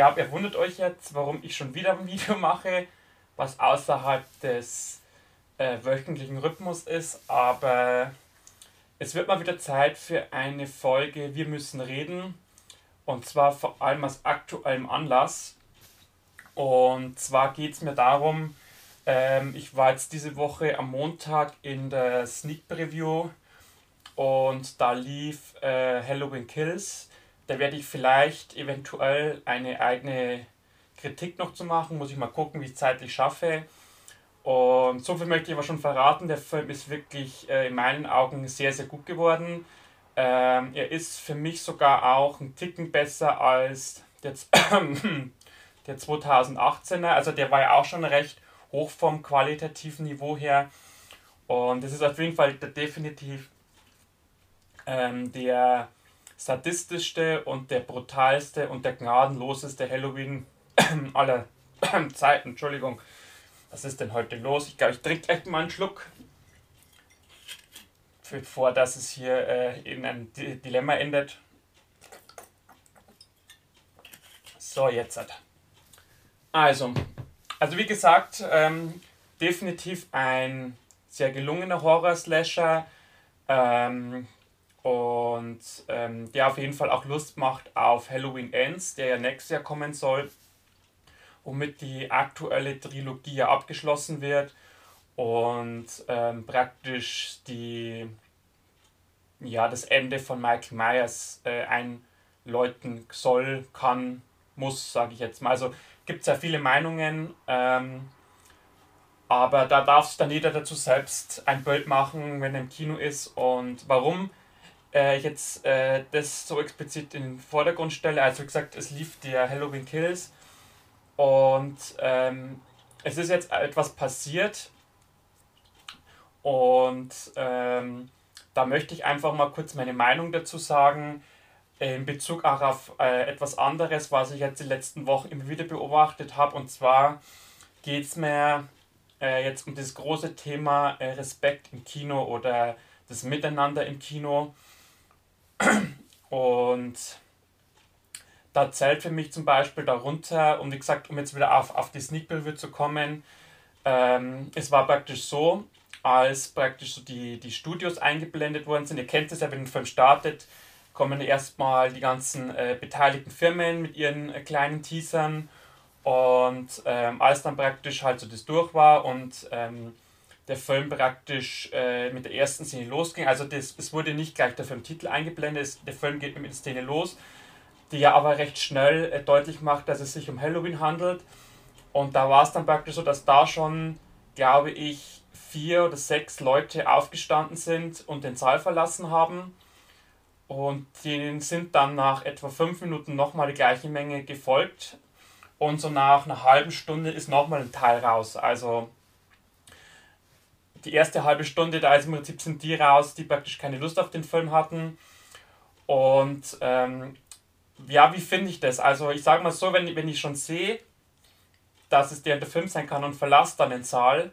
glaube, ihr wundert euch jetzt, warum ich schon wieder ein Video mache, was außerhalb des äh, wöchentlichen Rhythmus ist, aber es wird mal wieder Zeit für eine Folge Wir müssen reden und zwar vor allem aus aktuellem Anlass. Und zwar geht es mir darum, ähm, ich war jetzt diese Woche am Montag in der Sneak Preview und da lief äh, Halloween Kills. Da werde ich vielleicht eventuell eine eigene Kritik noch zu machen. Muss ich mal gucken, wie ich es zeitlich schaffe. Und so viel möchte ich aber schon verraten. Der Film ist wirklich äh, in meinen Augen sehr, sehr gut geworden. Ähm, er ist für mich sogar auch ein Ticken besser als der, der 2018er. Also der war ja auch schon recht hoch vom qualitativen Niveau her. Und es ist auf jeden Fall definitiv ähm, der sadistischste und der brutalste und der gnadenloseste Halloween aller Zeiten. Entschuldigung, was ist denn heute los? Ich glaube, ich trinke gleich mal einen Schluck, bevor dass es hier äh, in ein Dilemma endet. So, jetzt. Also, also wie gesagt, ähm, definitiv ein sehr gelungener Horror-Slasher. Ähm, und ähm, der auf jeden Fall auch Lust macht auf Halloween Ends, der ja nächstes Jahr kommen soll, womit die aktuelle Trilogie ja abgeschlossen wird und ähm, praktisch die, ja, das Ende von Michael Myers äh, einläuten soll, kann, muss, sage ich jetzt mal. Also gibt es ja viele Meinungen. Ähm, aber da darf sich dann jeder dazu selbst ein Bild machen, wenn er im Kino ist. Und warum äh, jetzt äh, das so explizit in den Vordergrund stelle. Also wie gesagt, es lief der Halloween Kills und ähm, es ist jetzt etwas passiert und ähm, da möchte ich einfach mal kurz meine Meinung dazu sagen in Bezug auch auf äh, etwas anderes, was ich jetzt die letzten Wochen immer wieder beobachtet habe. Und zwar geht es mir äh, jetzt um das große Thema äh, Respekt im Kino oder das Miteinander im Kino. Und da zählt für mich zum Beispiel darunter, und wie gesagt, um jetzt wieder auf, auf die Sneak Preview zu kommen, ähm, es war praktisch so, als praktisch so die, die Studios eingeblendet worden sind. Ihr kennt es ja, wenn ein Film startet, kommen erstmal die ganzen äh, beteiligten Firmen mit ihren äh, kleinen Teasern und ähm, als dann praktisch halt so das durch war und ähm, der Film praktisch äh, mit der ersten Szene losging. Also das, es wurde nicht gleich der Filmtitel eingeblendet, es, der Film geht mit der Szene los, die ja aber recht schnell äh, deutlich macht, dass es sich um Halloween handelt. Und da war es dann praktisch so, dass da schon, glaube ich, vier oder sechs Leute aufgestanden sind und den Saal verlassen haben. Und denen sind dann nach etwa fünf Minuten nochmal die gleiche Menge gefolgt. Und so nach einer halben Stunde ist nochmal ein Teil raus. Also die erste halbe Stunde, da ist im Prinzip sind die raus, die praktisch keine Lust auf den Film hatten. Und ähm, ja, wie finde ich das? Also ich sage mal so, wenn, wenn ich schon sehe, dass es der Film sein kann und verlasse dann den Saal,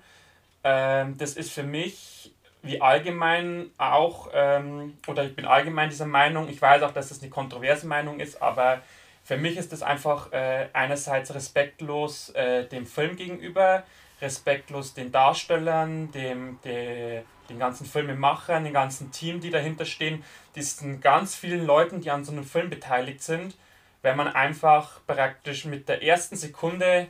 ähm, das ist für mich wie allgemein auch, ähm, oder ich bin allgemein dieser Meinung, ich weiß auch, dass das eine kontroverse Meinung ist, aber für mich ist das einfach äh, einerseits respektlos äh, dem Film gegenüber, respektlos den Darstellern, dem, de, den ganzen Filmemachern, den ganzen Team, die dahinter stehen, diesen ganz vielen Leuten, die an so einem Film beteiligt sind, wenn man einfach praktisch mit der ersten Sekunde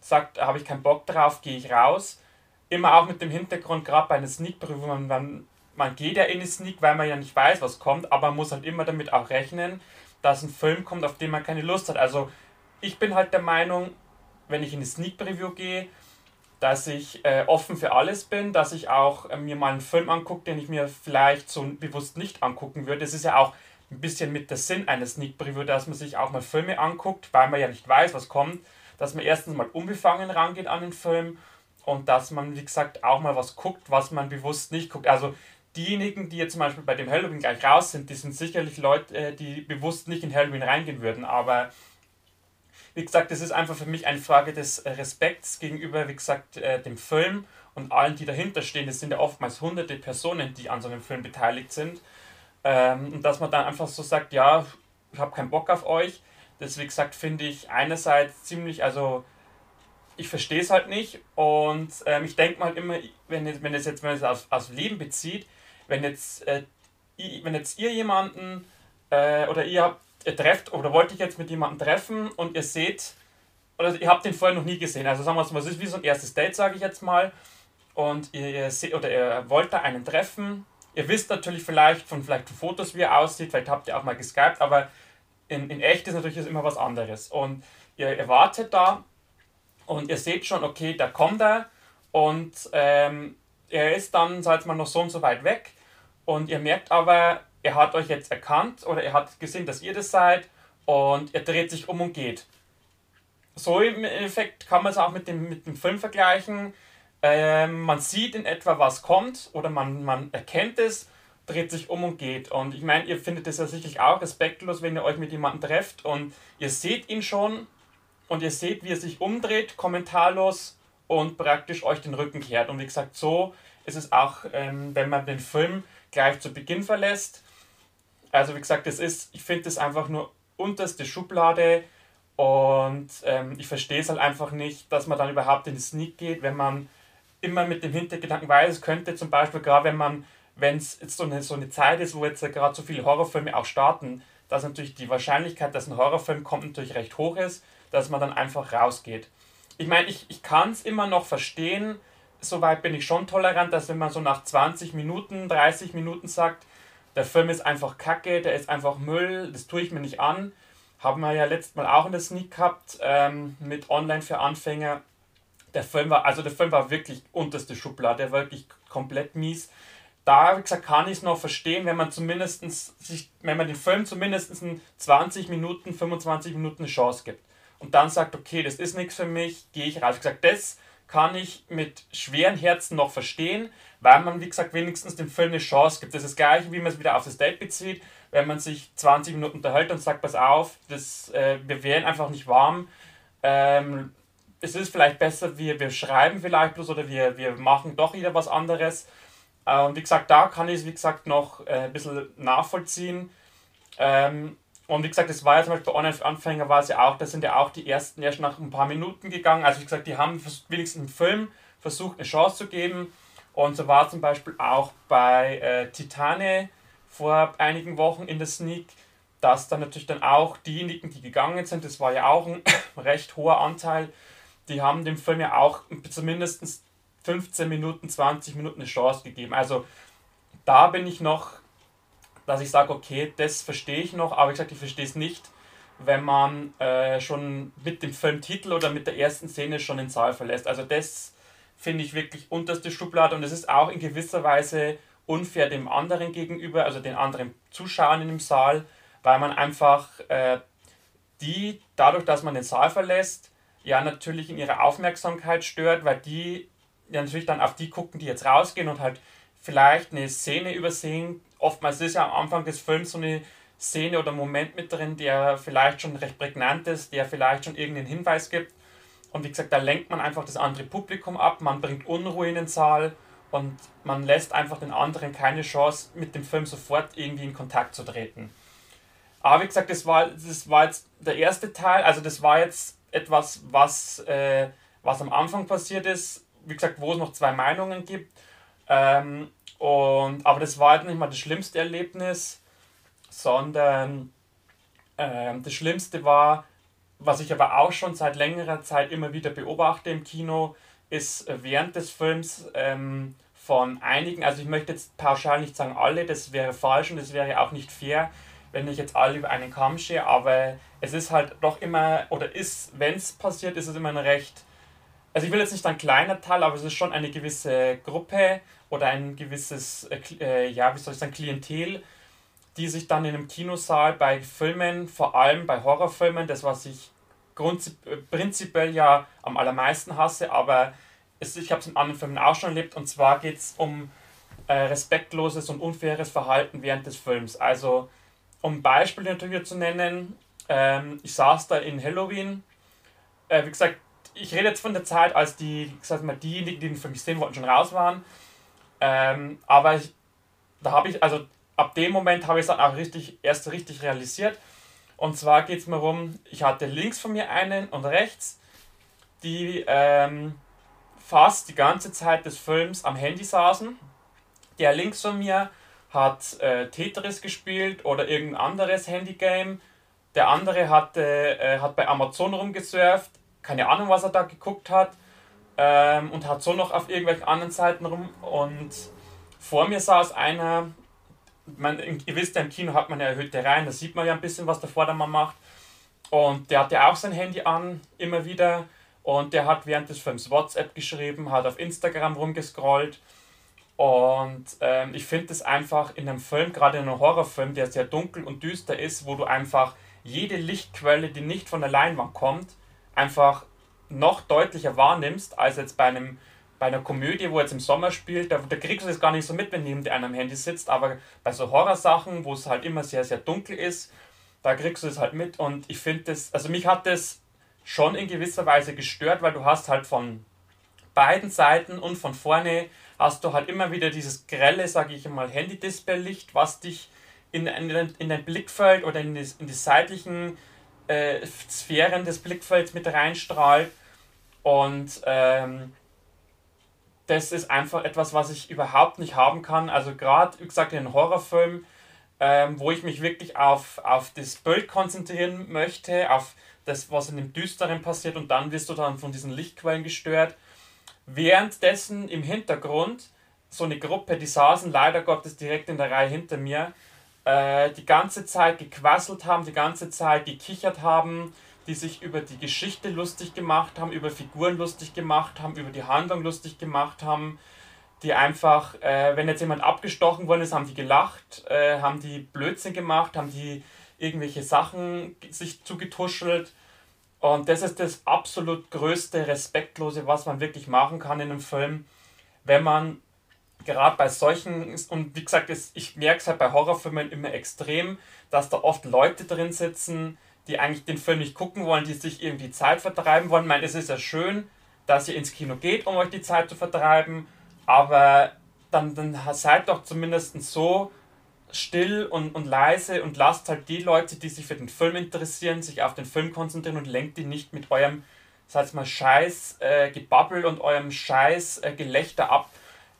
sagt, habe ich keinen Bock drauf, gehe ich raus. Immer auch mit dem Hintergrund, gerade bei einer Sneak-Prüfung, man, man geht ja in eine Sneak, weil man ja nicht weiß, was kommt, aber man muss halt immer damit auch rechnen, dass ein Film kommt, auf den man keine Lust hat. Also ich bin halt der Meinung, wenn ich in eine Sneak-Preview gehe, dass ich äh, offen für alles bin, dass ich auch äh, mir mal einen Film angucke, den ich mir vielleicht so bewusst nicht angucken würde. Es ist ja auch ein bisschen mit der Sinn eines Sneak Preview, dass man sich auch mal Filme anguckt, weil man ja nicht weiß, was kommt, dass man erstens mal unbefangen rangeht an den Film und dass man, wie gesagt, auch mal was guckt, was man bewusst nicht guckt. Also diejenigen, die jetzt zum Beispiel bei dem Halloween gleich raus sind, die sind sicherlich Leute, äh, die bewusst nicht in Halloween reingehen würden, aber wie gesagt, das ist einfach für mich eine Frage des äh, Respekts gegenüber, wie gesagt, äh, dem Film und allen, die dahinter stehen. Das sind ja oftmals hunderte Personen, die an so einem Film beteiligt sind. Ähm, und dass man dann einfach so sagt, ja, ich habe keinen Bock auf euch. Das, wie gesagt, finde ich einerseits ziemlich, also ich verstehe es halt nicht und ähm, ich denke mal immer, wenn, wenn es jetzt, wenn es aus, aus Leben bezieht, wenn jetzt, äh, wenn jetzt ihr jemanden äh, oder ihr, habt, ihr trefft oder wollt ich jetzt mit jemandem treffen und ihr seht, oder ihr habt den vorher noch nie gesehen, also sagen wir mal, es ist wie so ein erstes Date, sage ich jetzt mal, und ihr, ihr seht, oder ihr wollt da einen treffen, ihr wisst natürlich vielleicht von vielleicht Fotos, wie er aussieht, vielleicht habt ihr auch mal geskypt, aber in, in echt ist natürlich immer was anderes. Und ihr erwartet da und ihr seht schon, okay, da kommt er. Und ähm, er ist dann, sag mal, noch so und so weit weg. Und ihr merkt aber, er hat euch jetzt erkannt oder er hat gesehen, dass ihr das seid und er dreht sich um und geht. So im Endeffekt kann man es auch mit dem, mit dem Film vergleichen. Ähm, man sieht in etwa, was kommt oder man, man erkennt es, dreht sich um und geht. Und ich meine, ihr findet es ja sicherlich auch respektlos, wenn ihr euch mit jemandem trefft und ihr seht ihn schon und ihr seht, wie er sich umdreht, kommentarlos und praktisch euch den Rücken kehrt. Und wie gesagt, so ist es auch, ähm, wenn man den Film gleich zu Beginn verlässt. Also wie gesagt, es ist, ich finde es einfach nur unterste Schublade und ähm, ich verstehe es halt einfach nicht, dass man dann überhaupt in den Sneak geht, wenn man immer mit dem Hintergedanken weiß, es könnte zum Beispiel gerade, wenn man, wenn es jetzt so eine, so eine Zeit ist, wo jetzt gerade so viele Horrorfilme auch starten, dass natürlich die Wahrscheinlichkeit, dass ein Horrorfilm kommt, natürlich recht hoch ist dass man dann einfach rausgeht. Ich meine, ich, ich kann es immer noch verstehen, soweit bin ich schon tolerant, dass wenn man so nach 20 Minuten, 30 Minuten sagt, der Film ist einfach kacke, der ist einfach Müll, das tue ich mir nicht an. Haben wir ja letztes Mal auch in der Sneak gehabt ähm, mit Online für Anfänger. Der Film war, also der Film war wirklich unterste Schublade, der war wirklich komplett mies. Da, wie kann ich es noch verstehen, wenn man zumindest sich, wenn man den Film zumindest 20 Minuten, 25 Minuten eine Chance gibt und dann sagt, okay, das ist nichts für mich, gehe ich raus. Ich gesagt, das kann ich mit schweren Herzen noch verstehen, weil man, wie gesagt, wenigstens dem Film eine Chance gibt. Das ist das gleiche, wie man es wieder auf das Date bezieht, wenn man sich 20 Minuten unterhält und sagt, pass auf, das, äh, wir wären einfach nicht warm. Ähm, es ist vielleicht besser, wir, wir schreiben vielleicht bloß oder wir, wir machen doch wieder was anderes. Äh, und wie gesagt, da kann ich es, wie gesagt, noch äh, ein bisschen nachvollziehen. Ähm, und wie gesagt, das war ja zum Beispiel bei Online-Anfänger war es ja auch, da sind ja auch die ersten erst nach ein paar Minuten gegangen. Also wie gesagt, die haben wenigstens im Film versucht, eine Chance zu geben. Und so war zum Beispiel auch bei äh, Titane vor einigen Wochen in der Sneak, dass dann natürlich dann auch diejenigen, die gegangen sind, das war ja auch ein recht hoher Anteil, die haben dem Film ja auch zumindest 15 Minuten, 20 Minuten eine Chance gegeben. Also da bin ich noch dass ich sage, okay, das verstehe ich noch, aber ich sage, ich verstehe es nicht, wenn man äh, schon mit dem Filmtitel oder mit der ersten Szene schon den Saal verlässt. Also das finde ich wirklich unterste Schublade und es ist auch in gewisser Weise unfair dem anderen gegenüber, also den anderen Zuschauern in dem Saal, weil man einfach äh, die, dadurch, dass man den Saal verlässt, ja natürlich in ihrer Aufmerksamkeit stört, weil die ja natürlich dann auf die gucken, die jetzt rausgehen und halt vielleicht eine Szene übersehen, oftmals ist ja am Anfang des Films so eine Szene oder Moment mit drin, der vielleicht schon recht prägnant ist, der vielleicht schon irgendeinen Hinweis gibt. Und wie gesagt, da lenkt man einfach das andere Publikum ab, man bringt Unruhe in den Saal und man lässt einfach den anderen keine Chance, mit dem Film sofort irgendwie in Kontakt zu treten. Aber wie gesagt, das war, das war jetzt der erste Teil, also das war jetzt etwas, was, äh, was am Anfang passiert ist, wie gesagt, wo es noch zwei Meinungen gibt. Ähm, und, aber das war halt nicht mal das schlimmste Erlebnis, sondern äh, das Schlimmste war, was ich aber auch schon seit längerer Zeit immer wieder beobachte im Kino, ist während des Films ähm, von einigen, also ich möchte jetzt pauschal nicht sagen alle, das wäre falsch und das wäre auch nicht fair, wenn ich jetzt alle über einen Kamm schere, aber es ist halt doch immer, oder ist, wenn es passiert, ist es immer ein recht, also ich will jetzt nicht ein kleiner Teil, aber es ist schon eine gewisse Gruppe oder ein gewisses, äh, äh, ja, wie soll ich sagen, Klientel, die sich dann in einem Kinosaal bei Filmen, vor allem bei Horrorfilmen, das was ich äh, prinzipiell ja am allermeisten hasse, aber es, ich habe es in anderen Filmen auch schon erlebt und zwar geht es um äh, respektloses und unfaires Verhalten während des Films. Also um Beispiele natürlich zu nennen, ähm, ich saß da in Halloween, äh, wie gesagt, ich rede jetzt von der Zeit, als die, sag mal, diejenigen, die den Film sehen wollten, schon raus waren ähm, aber ich, da habe ich, also ab dem Moment habe ich es dann auch richtig, erst richtig realisiert. Und zwar geht es mir darum, ich hatte links von mir einen und rechts, die ähm, fast die ganze Zeit des Films am Handy saßen. Der links von mir hat äh, Tetris gespielt oder irgendein anderes Handygame. Der andere hatte, äh, hat bei Amazon rumgesurft, keine Ahnung, was er da geguckt hat. Ähm, und hat so noch auf irgendwelchen anderen Seiten rum. Und vor mir saß einer, man, ihr wisst ja, im Kino hat man ja erhöhte Reihen, da sieht man ja ein bisschen, was der Vordermann macht. Und der hatte auch sein Handy an, immer wieder. Und der hat während des Films WhatsApp geschrieben, hat auf Instagram rumgescrollt. Und ähm, ich finde es einfach in einem Film, gerade in einem Horrorfilm, der sehr dunkel und düster ist, wo du einfach jede Lichtquelle, die nicht von der Leinwand kommt, einfach noch deutlicher wahrnimmst, als jetzt bei einem bei einer Komödie, wo jetzt im Sommer spielt, da, da kriegst du das gar nicht so mit, wenn neben dir einer am Handy sitzt, aber bei so Horrorsachen, wo es halt immer sehr, sehr dunkel ist, da kriegst du es halt mit und ich finde das, also mich hat das schon in gewisser Weise gestört, weil du hast halt von beiden Seiten und von vorne hast du halt immer wieder dieses grelle, sage ich mal, Handy-Display-Licht, was dich in, in, in dein Blickfeld oder in die, in die seitlichen äh, Sphären des Blickfelds mit reinstrahlt. Und ähm, das ist einfach etwas, was ich überhaupt nicht haben kann. Also gerade, wie gesagt, in einem Horrorfilm, ähm, wo ich mich wirklich auf, auf das Bild konzentrieren möchte, auf das, was in dem Düsteren passiert und dann wirst du dann von diesen Lichtquellen gestört. Währenddessen im Hintergrund so eine Gruppe, die saßen leider Gottes direkt in der Reihe hinter mir, äh, die ganze Zeit gequasselt haben, die ganze Zeit gekichert haben, die sich über die Geschichte lustig gemacht haben, über Figuren lustig gemacht haben, über die Handlung lustig gemacht haben, die einfach, äh, wenn jetzt jemand abgestochen worden ist, haben die gelacht, äh, haben die Blödsinn gemacht, haben die irgendwelche Sachen sich zugetuschelt. Und das ist das absolut größte Respektlose, was man wirklich machen kann in einem Film, wenn man gerade bei solchen, und wie gesagt, ich merke es halt bei Horrorfilmen immer extrem, dass da oft Leute drin sitzen, die eigentlich den Film nicht gucken wollen, die sich irgendwie Zeit vertreiben wollen. Ich meine, es ist ja schön, dass ihr ins Kino geht, um euch die Zeit zu vertreiben, aber dann, dann seid doch zumindest so still und, und leise und lasst halt die Leute, die sich für den Film interessieren, sich auf den Film konzentrieren und lenkt die nicht mit eurem, sag mal, Scheiß äh, Gebabbel und eurem Scheiß äh, Gelächter ab.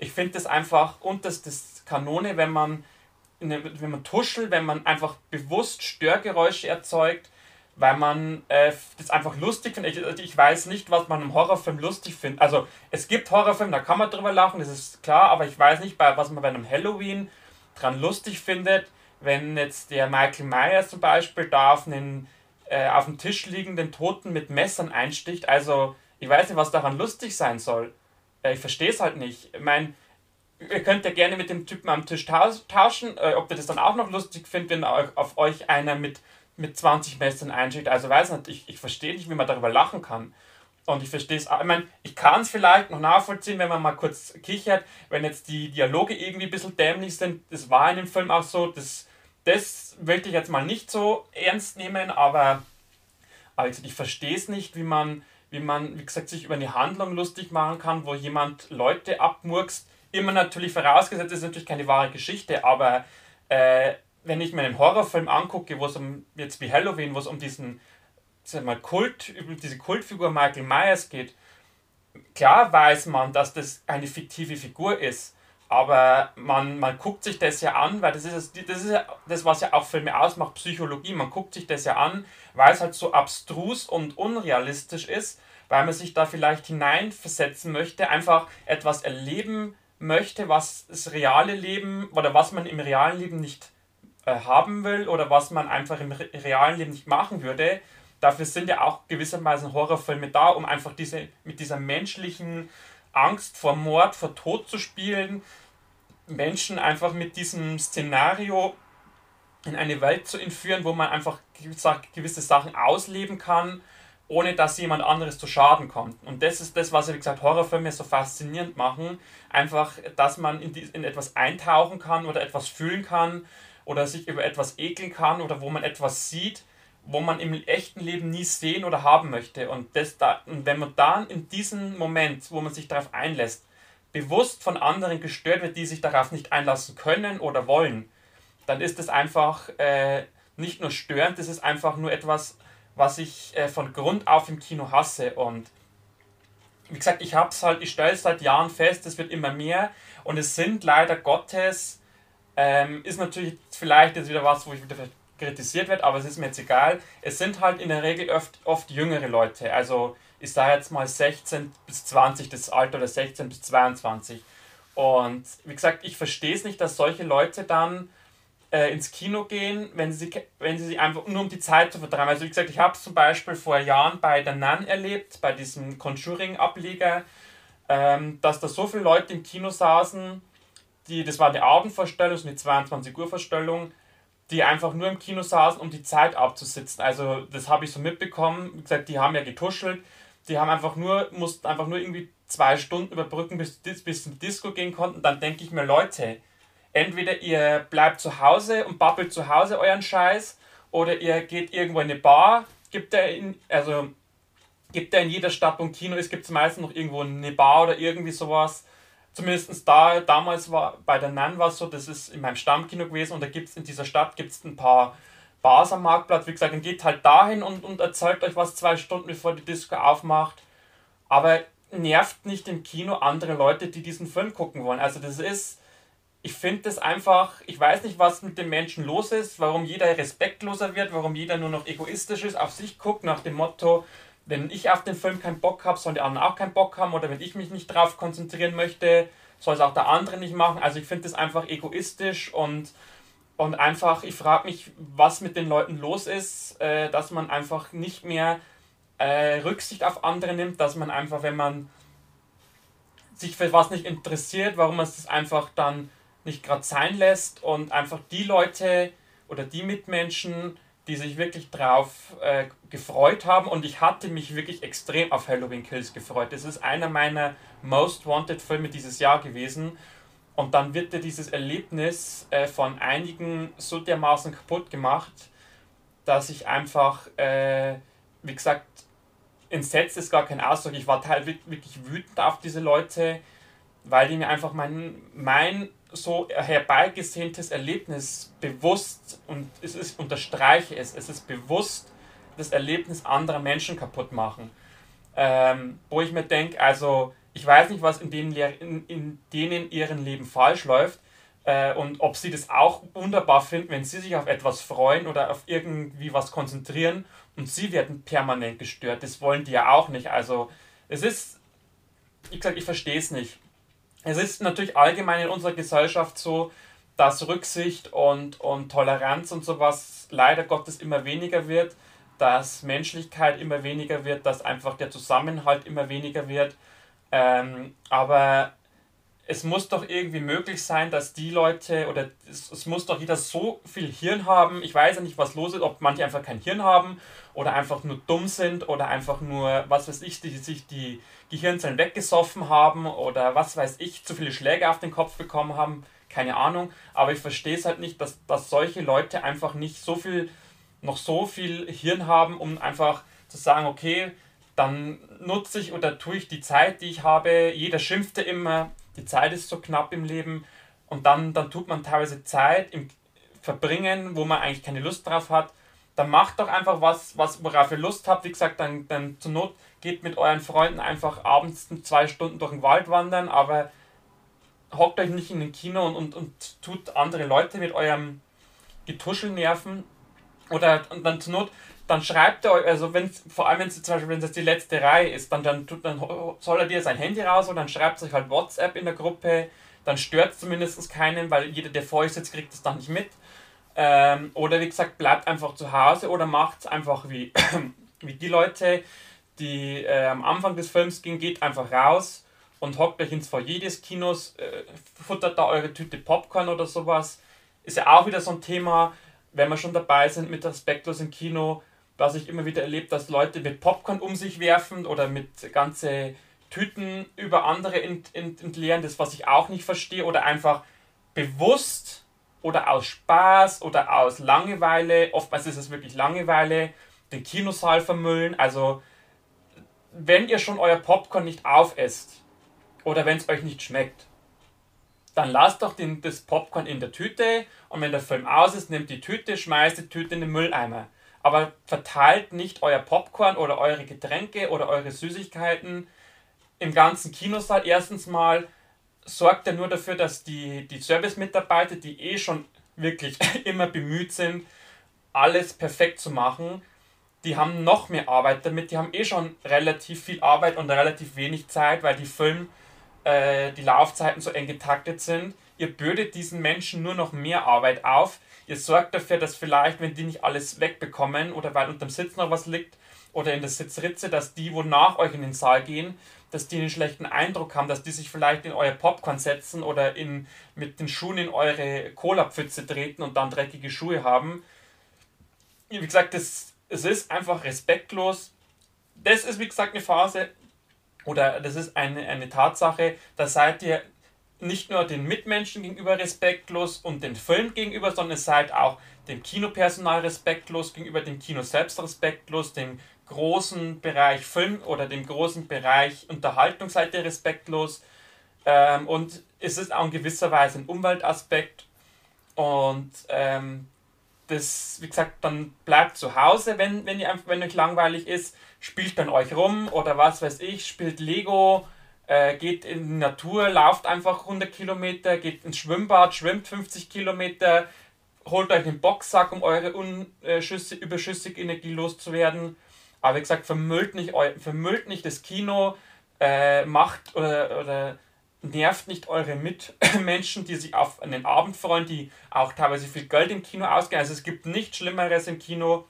Ich finde das einfach unterstes Kanone, wenn man, wenn man tuschelt, wenn man einfach bewusst Störgeräusche erzeugt, weil man äh, das einfach lustig findet. Ich, also ich, weiß nicht, was man im Horrorfilm lustig findet. Also es gibt Horrorfilme, da kann man drüber lachen, das ist klar, aber ich weiß nicht, was man bei einem Halloween dran lustig findet, wenn jetzt der Michael Myers zum Beispiel da auf einen äh, auf dem Tisch liegenden Toten mit Messern einsticht. Also ich weiß nicht, was daran lustig sein soll. Äh, ich verstehe es halt nicht. Ich meine, ihr könnt ja gerne mit dem Typen am Tisch tauschen, äh, ob ihr das dann auch noch lustig findet, wenn auf euch einer mit mit 20 Messern einschickt. Also weiß nicht, ich, ich verstehe nicht, wie man darüber lachen kann. Und ich verstehe es, ich meine, ich kann es vielleicht noch nachvollziehen, wenn man mal kurz kichert, wenn jetzt die Dialoge irgendwie ein bisschen dämlich sind. Das war in dem Film auch so, das, das möchte ich jetzt mal nicht so ernst nehmen, aber also ich verstehe es nicht, wie man, wie man, wie gesagt, sich über eine Handlung lustig machen kann, wo jemand Leute abmurkst. Immer natürlich vorausgesetzt, ist natürlich keine wahre Geschichte, aber äh, wenn ich mir einen Horrorfilm angucke, wo es um, jetzt wie Halloween, wo es um diesen, sag mal, Kult, über diese Kultfigur Michael Myers geht, klar weiß man, dass das eine fiktive Figur ist, aber man, man guckt sich das ja an, weil das ist, das ist ja das, was ja auch Filme ausmacht, Psychologie. Man guckt sich das ja an, weil es halt so abstrus und unrealistisch ist, weil man sich da vielleicht hineinversetzen möchte, einfach etwas erleben möchte, was das reale Leben oder was man im realen Leben nicht äh, haben will oder was man einfach im realen Leben nicht machen würde. Dafür sind ja auch gewissermaßen Horrorfilme da, um einfach diese, mit dieser menschlichen Angst vor Mord, vor Tod zu spielen, Menschen einfach mit diesem Szenario in eine Welt zu entführen, wo man einfach gewisse Sachen ausleben kann, ohne dass jemand anderes zu Schaden kommt. Und das ist das, was, wie gesagt, Horrorfilme so faszinierend machen. Einfach, dass man in, die, in etwas eintauchen kann oder etwas fühlen kann, oder sich über etwas ekeln kann oder wo man etwas sieht, wo man im echten Leben nie sehen oder haben möchte. Und, das da, und wenn man dann in diesem Moment, wo man sich darauf einlässt, bewusst von anderen gestört wird, die sich darauf nicht einlassen können oder wollen, dann ist es einfach, äh, nicht nur störend, das ist einfach nur etwas, was ich äh, von Grund auf im Kino hasse. Und wie gesagt, ich habe es halt, ich stelle es seit Jahren fest, es wird immer mehr und es sind leider Gottes, ähm, ist natürlich vielleicht jetzt wieder was, wo ich wieder kritisiert werde, aber es ist mir jetzt egal. Es sind halt in der Regel oft, oft jüngere Leute, also ich sage jetzt mal 16 bis 20 das Alter oder 16 bis 22. Und wie gesagt, ich verstehe es nicht, dass solche Leute dann äh, ins Kino gehen, wenn sie, wenn sie sich einfach nur um die Zeit zu vertreiben. Also wie gesagt, ich habe es zum Beispiel vor Jahren bei der Nun erlebt, bei diesem Conjuring-Ableger, ähm, dass da so viele Leute im Kino saßen, die, das war eine Abendvorstellung, so eine 22 Uhr Vorstellung, die einfach nur im Kino saßen, um die Zeit abzusitzen. Also das habe ich so mitbekommen. Wie gesagt, die haben ja getuschelt. Die haben einfach nur, mussten einfach nur irgendwie zwei Stunden überbrücken, bis, bis zum Disco gehen konnten. Dann denke ich mir, Leute, entweder ihr bleibt zu Hause und babbelt zu Hause euren Scheiß oder ihr geht irgendwo in eine Bar. Gibt da in, also gibt da in jeder Stadt, wo ein Kino ist, gibt es meistens noch irgendwo eine Bar oder irgendwie sowas. Zumindest da, damals war bei der Nan war es so, das ist in meinem Stammkino gewesen und da gibt es in dieser Stadt gibt's ein paar Bars am Marktplatz. Wie gesagt, dann geht halt dahin und, und erzeugt euch was zwei Stunden bevor die Disco aufmacht. Aber nervt nicht im Kino andere Leute, die diesen Film gucken wollen. Also das ist, ich finde das einfach, ich weiß nicht, was mit den Menschen los ist, warum jeder respektloser wird, warum jeder nur noch egoistisch ist, auf sich guckt, nach dem Motto, wenn ich auf den Film keinen Bock habe, sollen die anderen auch keinen Bock haben oder wenn ich mich nicht drauf konzentrieren möchte, soll es auch der andere nicht machen. Also ich finde das einfach egoistisch und, und einfach, ich frage mich, was mit den Leuten los ist, äh, dass man einfach nicht mehr äh, Rücksicht auf andere nimmt, dass man einfach, wenn man sich für was nicht interessiert, warum man es einfach dann nicht gerade sein lässt und einfach die Leute oder die Mitmenschen, die sich wirklich drauf äh, gefreut haben und ich hatte mich wirklich extrem auf Halloween Kills gefreut. Das ist einer meiner Most Wanted Filme dieses Jahr gewesen und dann wird dir dieses Erlebnis äh, von einigen so dermaßen kaputt gemacht, dass ich einfach, äh, wie gesagt, entsetzt ist gar kein Ausdruck. Ich war teilweise wirklich wütend auf diese Leute, weil die mir einfach mein, mein so herbeigesehntes Erlebnis bewusst und es ist, unterstreiche es, es ist bewusst das Erlebnis anderer Menschen kaputt machen. Ähm, wo ich mir denke, also ich weiß nicht, was in denen, in, in denen ihren Leben falsch läuft äh, und ob sie das auch wunderbar finden, wenn sie sich auf etwas freuen oder auf irgendwie was konzentrieren und sie werden permanent gestört. Das wollen die ja auch nicht. Also es ist, wie gesagt, ich verstehe es nicht. Es ist natürlich allgemein in unserer Gesellschaft so, dass Rücksicht und, und Toleranz und sowas leider Gottes immer weniger wird, dass Menschlichkeit immer weniger wird, dass einfach der Zusammenhalt immer weniger wird. Ähm, aber es muss doch irgendwie möglich sein, dass die Leute oder es, es, muss doch jeder so viel Hirn haben. Ich weiß ja nicht, was los ist, ob manche einfach kein Hirn haben oder einfach nur dumm sind oder einfach nur, was weiß ich, die sich die Gehirnzellen weggesoffen haben oder was weiß ich, zu viele Schläge auf den Kopf bekommen haben. Keine Ahnung. Aber ich verstehe es halt nicht, dass, dass solche Leute einfach nicht so viel, noch so viel Hirn haben, um einfach zu sagen, okay, dann nutze ich oder tue ich die Zeit, die ich habe. Jeder schimpfte immer, die Zeit ist so knapp im Leben und dann, dann tut man teilweise Zeit im Verbringen, wo man eigentlich keine Lust drauf hat. Dann macht doch einfach was, was worauf ihr Lust habt. Wie gesagt, dann, dann zur Not geht mit euren Freunden einfach abends zwei Stunden durch den Wald wandern, aber hockt euch nicht in den Kino und, und, und tut andere Leute mit eurem Getuschel nerven. Oder und dann zur Not dann schreibt er euch, also wenn vor allem wenn es zum Beispiel, wenn es die letzte Reihe ist, dann, dann, dann soll er dir sein Handy raus und dann schreibt euch halt WhatsApp in der Gruppe, dann stört es zumindest keinen, weil jeder, der vor euch sitzt, kriegt es dann nicht mit. Ähm, oder wie gesagt, bleibt einfach zu Hause oder macht es einfach wie, wie die Leute, die äh, am Anfang des Films gehen, geht einfach raus und hockt euch ins Foyer des Kinos, äh, futtert da eure Tüte Popcorn oder sowas. Ist ja auch wieder so ein Thema, wenn wir schon dabei sind mit Respektlos im Kino, was ich immer wieder erlebe, dass Leute mit Popcorn um sich werfen oder mit ganze Tüten über andere ent, ent, entleeren, das was ich auch nicht verstehe, oder einfach bewusst oder aus Spaß oder aus Langeweile, oftmals ist es wirklich Langeweile, den Kinosaal vermüllen. Also wenn ihr schon euer Popcorn nicht aufesst oder wenn es euch nicht schmeckt, dann lasst doch den, das Popcorn in der Tüte und wenn der Film aus ist, nehmt die Tüte, schmeißt die Tüte in den Mülleimer. Aber verteilt nicht euer Popcorn oder eure Getränke oder eure Süßigkeiten im ganzen Kinosaal. Erstens mal sorgt er nur dafür, dass die, die Service-Mitarbeiter, die eh schon wirklich immer bemüht sind, alles perfekt zu machen, die haben noch mehr Arbeit damit. Die haben eh schon relativ viel Arbeit und relativ wenig Zeit, weil die Film, äh, die Laufzeiten so eng getaktet sind. Ihr bürdet diesen Menschen nur noch mehr Arbeit auf. Ihr sorgt dafür, dass vielleicht, wenn die nicht alles wegbekommen oder weil unterm Sitz noch was liegt oder in der Sitzritze, dass die, wo nach euch in den Saal gehen, dass die einen schlechten Eindruck haben, dass die sich vielleicht in euer Popcorn setzen oder in, mit den Schuhen in eure Cola-Pfütze treten und dann dreckige Schuhe haben. Wie gesagt, das, es ist einfach respektlos. Das ist, wie gesagt, eine Phase oder das ist eine, eine Tatsache, da seid ihr nicht nur den Mitmenschen gegenüber respektlos und dem Film gegenüber, sondern seid auch dem Kinopersonal respektlos, gegenüber dem Kino selbst respektlos, dem großen Bereich Film oder dem großen Bereich Unterhaltung seid ihr respektlos. Ähm, und es ist auch in gewisser Weise ein Umweltaspekt. Und ähm, das, wie gesagt, dann bleibt zu Hause, wenn, wenn, ihr, wenn euch langweilig ist, spielt dann euch rum oder was weiß ich, spielt Lego, äh, geht in die Natur, lauft einfach 100 Kilometer, geht ins Schwimmbad, schwimmt 50 Kilometer, holt euch einen Boxsack, um eure unschüssig, überschüssige Energie loszuwerden. Aber wie gesagt, vermüllt nicht, vermüllt nicht das Kino, äh, macht oder, oder nervt nicht eure Mitmenschen, die sich auf einen Abend freuen, die auch teilweise viel Geld im Kino ausgeben. Also es gibt nichts Schlimmeres im Kino,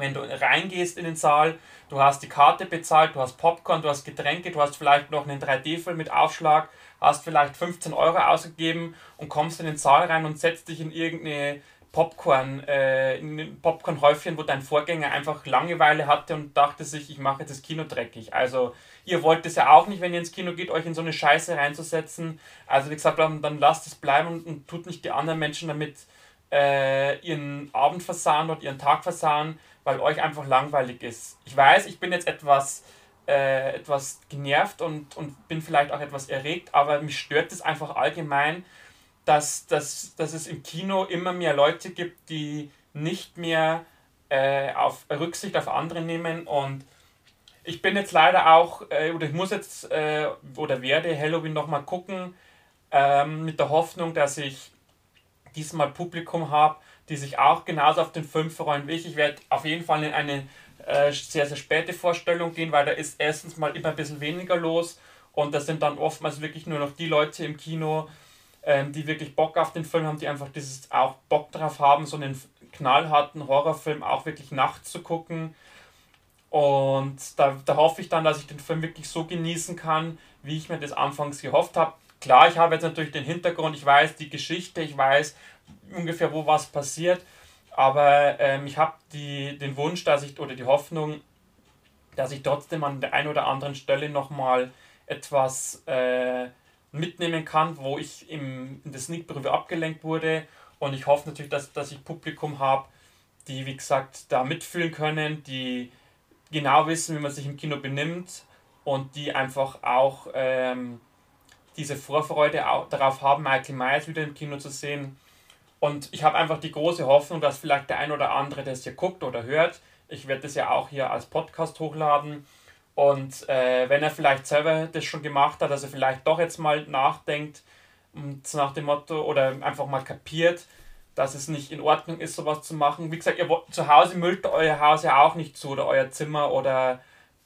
wenn du reingehst in den Saal, du hast die Karte bezahlt, du hast Popcorn, du hast Getränke, du hast vielleicht noch einen 3D-Film mit Aufschlag, hast vielleicht 15 Euro ausgegeben und kommst in den Saal rein und setzt dich in irgendeine Popcorn, äh, in Popcornhäufchen, wo dein Vorgänger einfach Langeweile hatte und dachte sich, ich mache jetzt das Kino dreckig. Also ihr wollt es ja auch nicht, wenn ihr ins Kino geht, euch in so eine Scheiße reinzusetzen. Also wie gesagt, dann, dann lasst es bleiben und, und, tut nicht die anderen Menschen damit äh, ihren Abend versauen oder ihren Tag versauen, weil euch einfach langweilig ist. Ich weiß, ich bin jetzt etwas, äh, etwas genervt und, und bin vielleicht auch etwas erregt, aber mich stört es einfach allgemein, dass, dass, dass es im Kino immer mehr Leute gibt, die nicht mehr äh, auf Rücksicht auf andere nehmen und ich bin jetzt leider auch, äh, oder ich muss jetzt äh, oder werde Halloween nochmal gucken, ähm, mit der Hoffnung, dass ich diesmal Publikum habe, die sich auch genauso auf den Film freuen wie ich. Ich werde auf jeden Fall in eine äh, sehr, sehr späte Vorstellung gehen, weil da ist erstens mal immer ein bisschen weniger los und das sind dann oftmals wirklich nur noch die Leute im Kino, ähm, die wirklich Bock auf den Film haben, die einfach dieses auch Bock drauf haben, so einen knallharten Horrorfilm auch wirklich nachts zu gucken. Und da, da hoffe ich dann, dass ich den Film wirklich so genießen kann, wie ich mir das anfangs gehofft habe. Klar, ich habe jetzt natürlich den Hintergrund, ich weiß die Geschichte, ich weiß ungefähr, wo was passiert, aber ähm, ich habe den Wunsch, dass ich oder die Hoffnung, dass ich trotzdem an der einen oder anderen Stelle nochmal etwas äh, mitnehmen kann, wo ich im, in der Sneak Preview abgelenkt wurde. Und ich hoffe natürlich, dass, dass ich Publikum habe, die, wie gesagt, da mitfühlen können, die genau wissen, wie man sich im Kino benimmt und die einfach auch ähm, diese Vorfreude auch darauf haben, Michael Myers wieder im Kino zu sehen. Und ich habe einfach die große Hoffnung, dass vielleicht der ein oder andere das hier guckt oder hört. Ich werde das ja auch hier als Podcast hochladen und äh, wenn er vielleicht selber das schon gemacht hat, dass er vielleicht doch jetzt mal nachdenkt und nach dem Motto oder einfach mal kapiert, dass es nicht in Ordnung ist, sowas zu machen. Wie gesagt, ihr zu Hause müllt euer Haus ja auch nicht zu oder euer Zimmer oder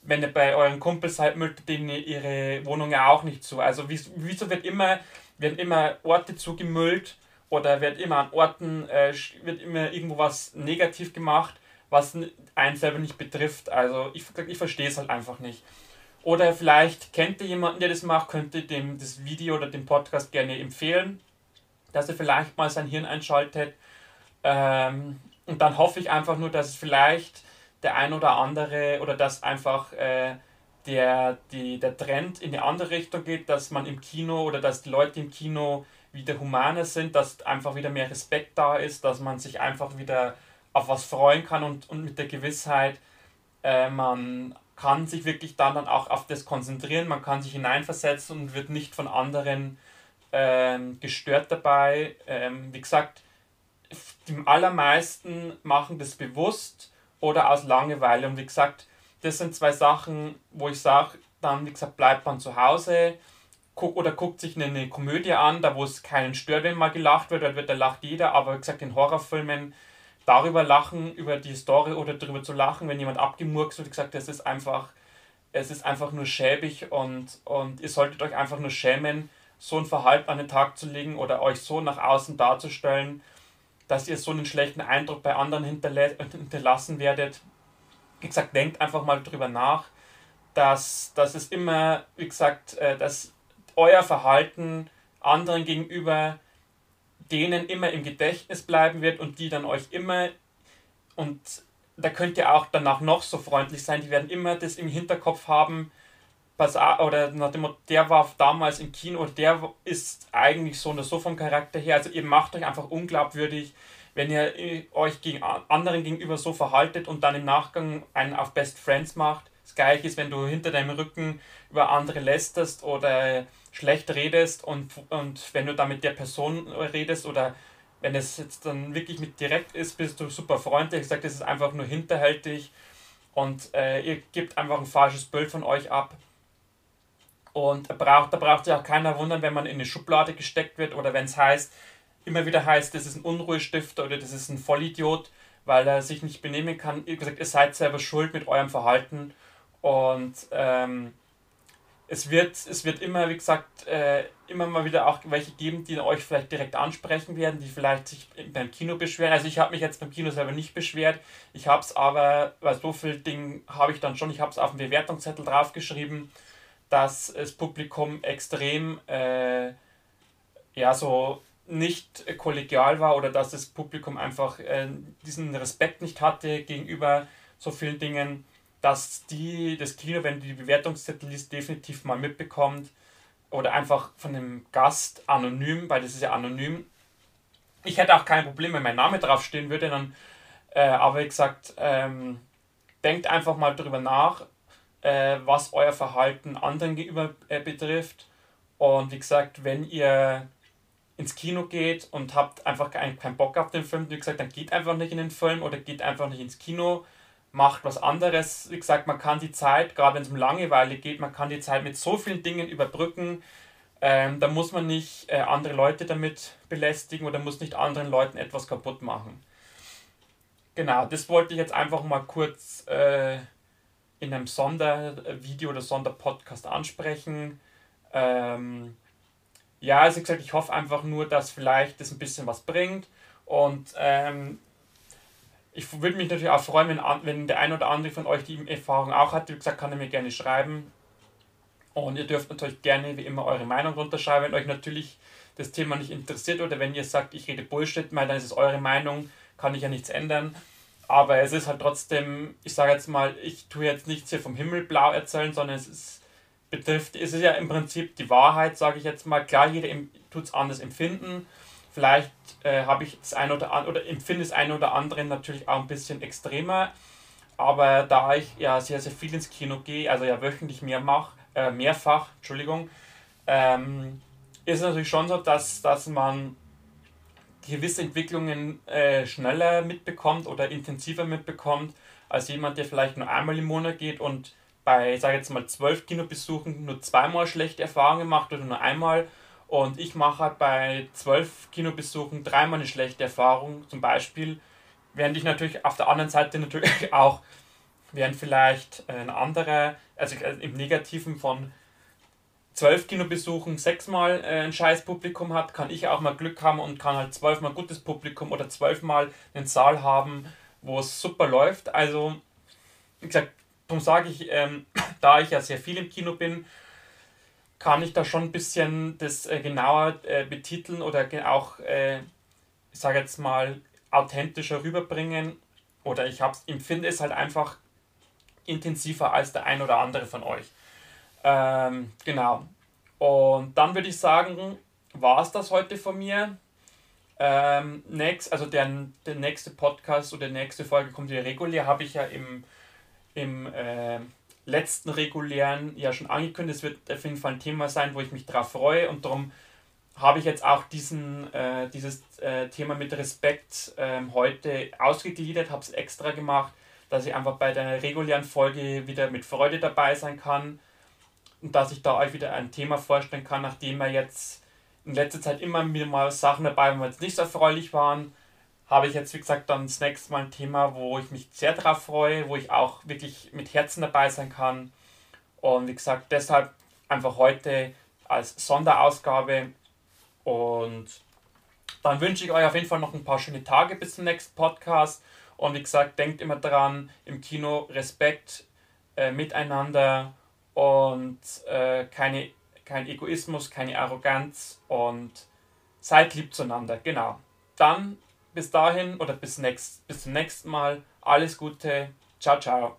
wenn ihr bei euren Kumpels seid, müllt denen ihre Wohnung ja auch nicht zu. Also wieso wird immer, werden immer Orte zugemüllt oder wird immer an Orten, äh, wird immer irgendwo was negativ gemacht was einen selber nicht betrifft. Also ich, ich verstehe es halt einfach nicht. Oder vielleicht kennt ihr jemanden, der das macht, könnte dem das Video oder den Podcast gerne empfehlen, dass er vielleicht mal sein Hirn einschaltet. Ähm, und dann hoffe ich einfach nur, dass es vielleicht der ein oder andere oder dass einfach äh, der, die, der Trend in eine andere Richtung geht, dass man im Kino oder dass die Leute im Kino wieder humaner sind, dass einfach wieder mehr Respekt da ist, dass man sich einfach wieder auf was freuen kann und, und mit der Gewissheit, äh, man kann sich wirklich dann, dann auch auf das konzentrieren, man kann sich hineinversetzen und wird nicht von anderen ähm, gestört dabei. Ähm, wie gesagt, die allermeisten machen das bewusst oder aus Langeweile. Und wie gesagt, das sind zwei Sachen, wo ich sage, dann, wie gesagt, bleibt man zu Hause guck, oder guckt sich eine, eine Komödie an, da wo es keinen stört, wenn mal gelacht wird, da, wird, da lacht jeder. Aber wie gesagt, in Horrorfilmen darüber lachen, über die Story oder darüber zu lachen, wenn jemand abgemurkst wird, gesagt, das ist einfach, es ist einfach nur schäbig und, und ihr solltet euch einfach nur schämen, so ein Verhalten an den Tag zu legen oder euch so nach außen darzustellen, dass ihr so einen schlechten Eindruck bei anderen hinterlassen werdet. Wie gesagt, denkt einfach mal drüber nach, dass, dass es immer, wie gesagt, äh, dass euer Verhalten anderen gegenüber denen immer im Gedächtnis bleiben wird und die dann euch immer und da könnt ihr auch danach noch so freundlich sein, die werden immer das im Hinterkopf haben, was, oder nach dem Motto, der war damals im Kino oder der ist eigentlich so oder so vom Charakter her. Also ihr macht euch einfach unglaubwürdig, wenn ihr euch gegen anderen gegenüber so verhaltet und dann im Nachgang einen auf Best Friends macht. Das gleiche ist, wenn du hinter deinem Rücken über andere lästerst oder schlecht redest und, und wenn du da mit der Person redest oder wenn es jetzt dann wirklich mit direkt ist, bist du super freundlich. Ich sage, das ist einfach nur hinterhältig und äh, ihr gebt einfach ein falsches Bild von euch ab. Und da braucht, da braucht sich auch keiner wundern, wenn man in eine Schublade gesteckt wird oder wenn es heißt, immer wieder heißt, das ist ein Unruhestifter oder das ist ein Vollidiot, weil er sich nicht benehmen kann. Ihr gesagt, ihr seid selber schuld mit eurem Verhalten. Und ähm, es, wird, es wird immer, wie gesagt, äh, immer mal wieder auch welche geben, die euch vielleicht direkt ansprechen werden, die vielleicht sich beim Kino beschweren. Also ich habe mich jetzt beim Kino selber nicht beschwert. Ich habe es aber, weil so viel Ding habe ich dann schon, ich habe es auf dem Bewertungszettel draufgeschrieben dass das Publikum extrem äh, ja so nicht kollegial war oder dass das Publikum einfach äh, diesen Respekt nicht hatte gegenüber so vielen Dingen, dass die das Kino, wenn die Bewertungszettel liest, definitiv mal mitbekommt oder einfach von dem Gast anonym, weil das ist ja anonym. Ich hätte auch kein Problem, wenn mein Name draufstehen würde, dann, äh, aber wie gesagt, ähm, denkt einfach mal drüber nach, äh, was euer Verhalten anderen gegenüber äh, betrifft. Und wie gesagt, wenn ihr ins Kino geht und habt einfach keinen kein Bock auf den Film, wie gesagt, dann geht einfach nicht in den Film oder geht einfach nicht ins Kino, macht was anderes. Wie gesagt, man kann die Zeit, gerade wenn es um Langeweile geht, man kann die Zeit mit so vielen Dingen überbrücken. Ähm, da muss man nicht äh, andere Leute damit belästigen oder muss nicht anderen Leuten etwas kaputt machen. Genau, das wollte ich jetzt einfach mal kurz äh, in einem Sondervideo oder Sonderpodcast ansprechen. Ähm, ja, also gesagt, ich hoffe einfach nur, dass vielleicht das ein bisschen was bringt. Und ähm, ich würde mich natürlich auch freuen, wenn, wenn der ein oder andere von euch die Erfahrung auch hat. Wie gesagt, kann er mir gerne schreiben. Und ihr dürft natürlich gerne wie immer eure Meinung runterschreiben, wenn euch natürlich das Thema nicht interessiert oder wenn ihr sagt, ich rede Bullshit, weil dann ist es eure Meinung, kann ich ja nichts ändern. Aber es ist halt trotzdem, ich sage jetzt mal, ich tue jetzt nichts hier vom Himmel blau erzählen, sondern es ist, betrifft, es ist ja im Prinzip die Wahrheit, sage ich jetzt mal. Klar, jeder tut es anders empfinden. Vielleicht äh, habe ich das eine oder andere oder empfinde das eine oder andere natürlich auch ein bisschen extremer. Aber da ich ja sehr, sehr viel ins Kino gehe, also ja wöchentlich mehr mach, äh, mehrfach, Entschuldigung, ähm, ist es natürlich schon so, dass, dass man gewisse Entwicklungen äh, schneller mitbekommt oder intensiver mitbekommt, als jemand, der vielleicht nur einmal im Monat geht und bei, sage jetzt mal, zwölf Kinobesuchen nur zweimal schlechte Erfahrungen macht oder nur einmal. Und ich mache halt bei zwölf Kinobesuchen dreimal eine schlechte Erfahrung, zum Beispiel. Während ich natürlich auf der anderen Seite natürlich auch, während vielleicht ein anderer, also im Negativen von zwölf Kinobesuchen sechsmal äh, ein scheiß Publikum hat, kann ich auch mal Glück haben und kann halt zwölfmal gutes Publikum oder zwölfmal einen Saal haben, wo es super läuft. Also, wie gesagt, darum sage ich, ähm, da ich ja sehr viel im Kino bin, kann ich da schon ein bisschen das äh, genauer äh, betiteln oder auch, äh, ich sage jetzt mal, authentischer rüberbringen. Oder ich empfinde es halt einfach intensiver als der ein oder andere von euch. Ähm, genau. Und dann würde ich sagen, war es das heute von mir. Ähm, next, also der, der nächste Podcast oder die nächste Folge kommt wieder regulär, habe ich ja im, im äh, letzten regulären ja schon angekündigt. Es wird auf jeden Fall ein Thema sein, wo ich mich drauf freue und darum habe ich jetzt auch diesen, äh, dieses äh, Thema mit Respekt ähm, heute ausgegliedert, habe es extra gemacht, dass ich einfach bei der regulären Folge wieder mit Freude dabei sein kann und dass ich da euch wieder ein Thema vorstellen kann, nachdem wir jetzt in letzter Zeit immer wieder mal Sachen dabei waren, die jetzt nicht so erfreulich waren, habe ich jetzt, wie gesagt, dann das nächste Mal ein Thema, wo ich mich sehr darauf freue, wo ich auch wirklich mit Herzen dabei sein kann. Und wie gesagt, deshalb einfach heute als Sonderausgabe und dann wünsche ich euch auf jeden Fall noch ein paar schöne Tage bis zum nächsten Podcast. Und wie gesagt, denkt immer dran, im Kino Respekt äh, miteinander und äh, keine, kein Egoismus, keine Arroganz und seid lieb zueinander. Genau. Dann bis dahin oder bis, next, bis zum nächsten Mal. Alles Gute. Ciao, ciao.